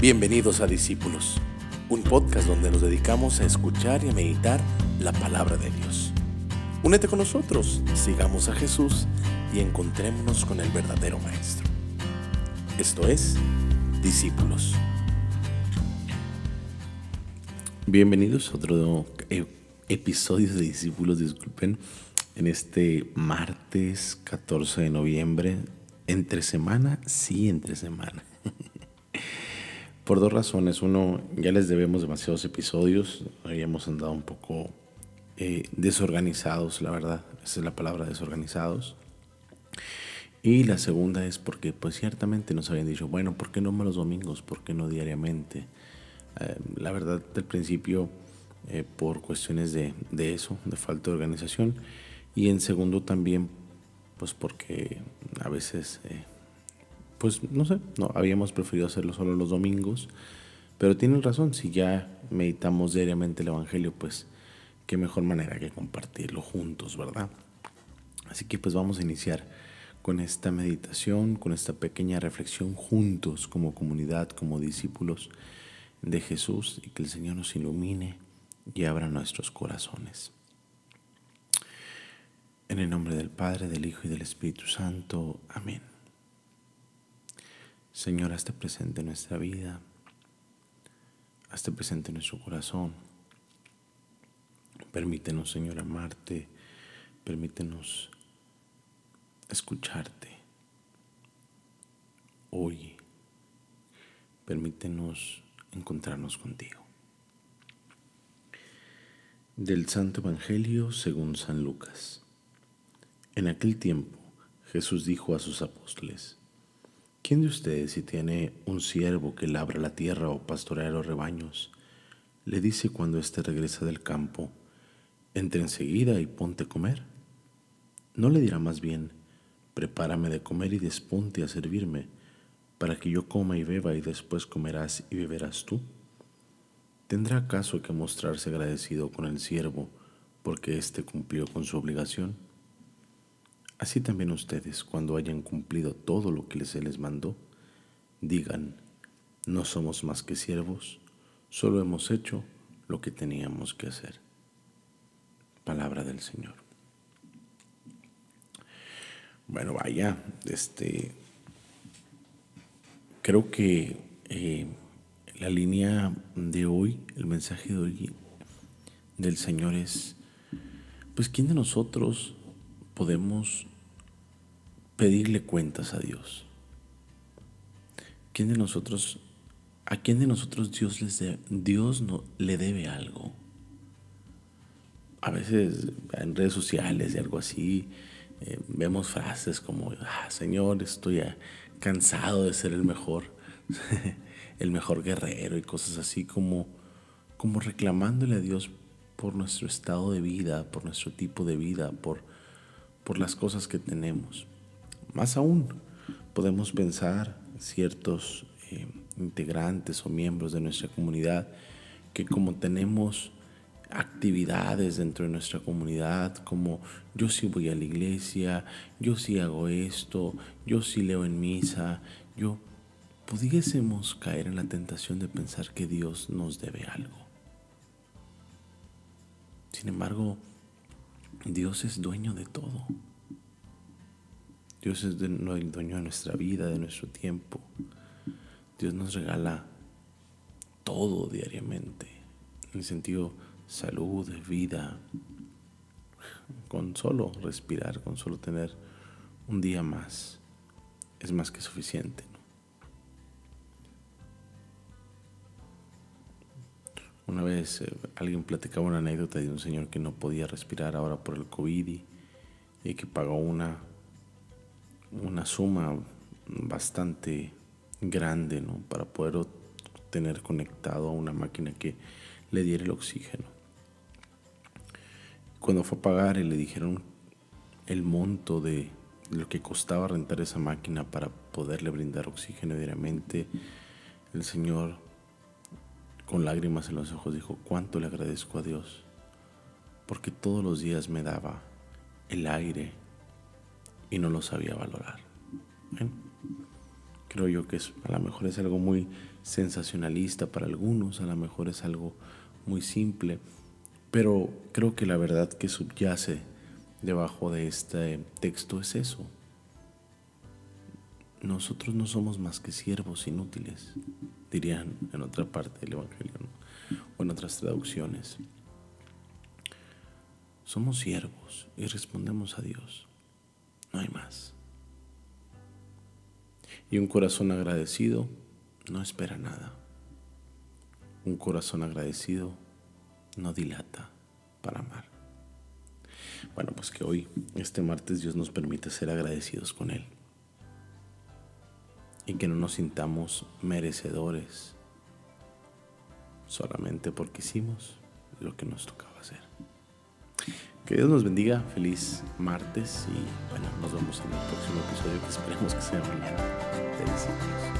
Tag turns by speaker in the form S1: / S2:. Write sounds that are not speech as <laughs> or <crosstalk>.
S1: Bienvenidos a Discípulos, un podcast donde nos dedicamos a escuchar y a meditar la palabra de Dios. Únete con nosotros, sigamos a Jesús y encontrémonos con el verdadero Maestro. Esto es Discípulos. Bienvenidos a otro e- episodio de Discípulos, disculpen, en este martes 14 de noviembre, entre semana, sí, entre semana. Por dos razones. Uno, ya les debemos demasiados episodios. Habíamos andado un poco eh, desorganizados, la verdad. Esa es la palabra, desorganizados. Y la segunda es porque, pues ciertamente nos habían dicho, bueno, ¿por qué no los domingos? ¿Por qué no diariamente? Eh, la verdad, del principio, eh, por cuestiones de, de, eso, de falta de organización. Y en segundo también, pues porque a veces pues no sé, no, habíamos preferido hacerlo solo los domingos, pero tienen razón, si ya meditamos diariamente el Evangelio, pues qué mejor manera que compartirlo juntos, ¿verdad? Así que pues vamos a iniciar con esta meditación, con esta pequeña reflexión juntos como comunidad, como discípulos de Jesús y que el Señor nos ilumine y abra nuestros corazones. En el nombre del Padre, del Hijo y del Espíritu Santo. Amén. Señor, hazte presente en nuestra vida, hazte presente en nuestro corazón. Permítenos, Señor, amarte, permítenos escucharte. Hoy, permítenos encontrarnos contigo. Del Santo Evangelio según San Lucas. En aquel tiempo Jesús dijo a sus apóstoles, ¿Quién de ustedes, si tiene un siervo que labra la tierra o pastorea los rebaños, le dice cuando éste regresa del campo, entre enseguida y ponte a comer? ¿No le dirá más bien, prepárame de comer y desponte a servirme, para que yo coma y beba y después comerás y beberás tú? ¿Tendrá acaso que mostrarse agradecido con el siervo porque éste cumplió con su obligación? Así también ustedes, cuando hayan cumplido todo lo que se les mandó, digan, no somos más que siervos, solo hemos hecho lo que teníamos que hacer. Palabra del Señor. Bueno, vaya, este, creo que eh, la línea de hoy, el mensaje de hoy del Señor es, pues, ¿quién de nosotros podemos pedirle cuentas a Dios? ¿Quién de nosotros, a quién de nosotros Dios, les Dios no, le debe algo? A veces en redes sociales y algo así, eh, vemos frases como, ah, Señor, estoy cansado de ser el mejor, <laughs> el mejor guerrero y cosas así como, como reclamándole a Dios por nuestro estado de vida, por nuestro tipo de vida, por por las cosas que tenemos. Más aún, podemos pensar ciertos eh, integrantes o miembros de nuestra comunidad que como tenemos actividades dentro de nuestra comunidad, como yo sí voy a la iglesia, yo sí hago esto, yo sí leo en misa, yo pudiésemos caer en la tentación de pensar que Dios nos debe algo. Sin embargo, Dios es dueño de todo. Dios es el dueño de nuestra vida, de nuestro tiempo. Dios nos regala todo diariamente, en el sentido salud, vida, con solo respirar, con solo tener un día más, es más que suficiente. Una vez eh, alguien platicaba una anécdota de un señor que no podía respirar ahora por el COVID y, que pagó una, una suma bastante grande ¿no? para poder tener conectado a una máquina que le diera el oxígeno. Cuando fue a pagar y le dijeron el monto de lo que costaba rentar esa máquina para poderle brindar oxígeno diariamente, el señor con lágrimas en los ojos dijo, cuánto le agradezco a Dios, porque todos los días me daba el aire y no lo sabía valorar. Creo yo que es, a lo mejor es algo muy sensacionalista para algunos, a lo mejor es algo muy simple, pero creo que la verdad que subyace debajo de este texto es eso. Nosotros no somos más que siervos inútiles, dirían en otra parte del Evangelio o en otras traducciones. Somos siervos y respondemos a Dios. No hay más. Y un corazón agradecido no espera nada. Un corazón agradecido no dilata para amar. Bueno, pues que hoy, este martes, Dios nos permite ser agradecidos con Él. Y que no nos sintamos merecedores solamente porque hicimos lo que nos tocaba hacer. Que Dios nos bendiga, feliz martes y bueno, nos vemos en el próximo episodio que esperemos que sea mañana. Felicidades.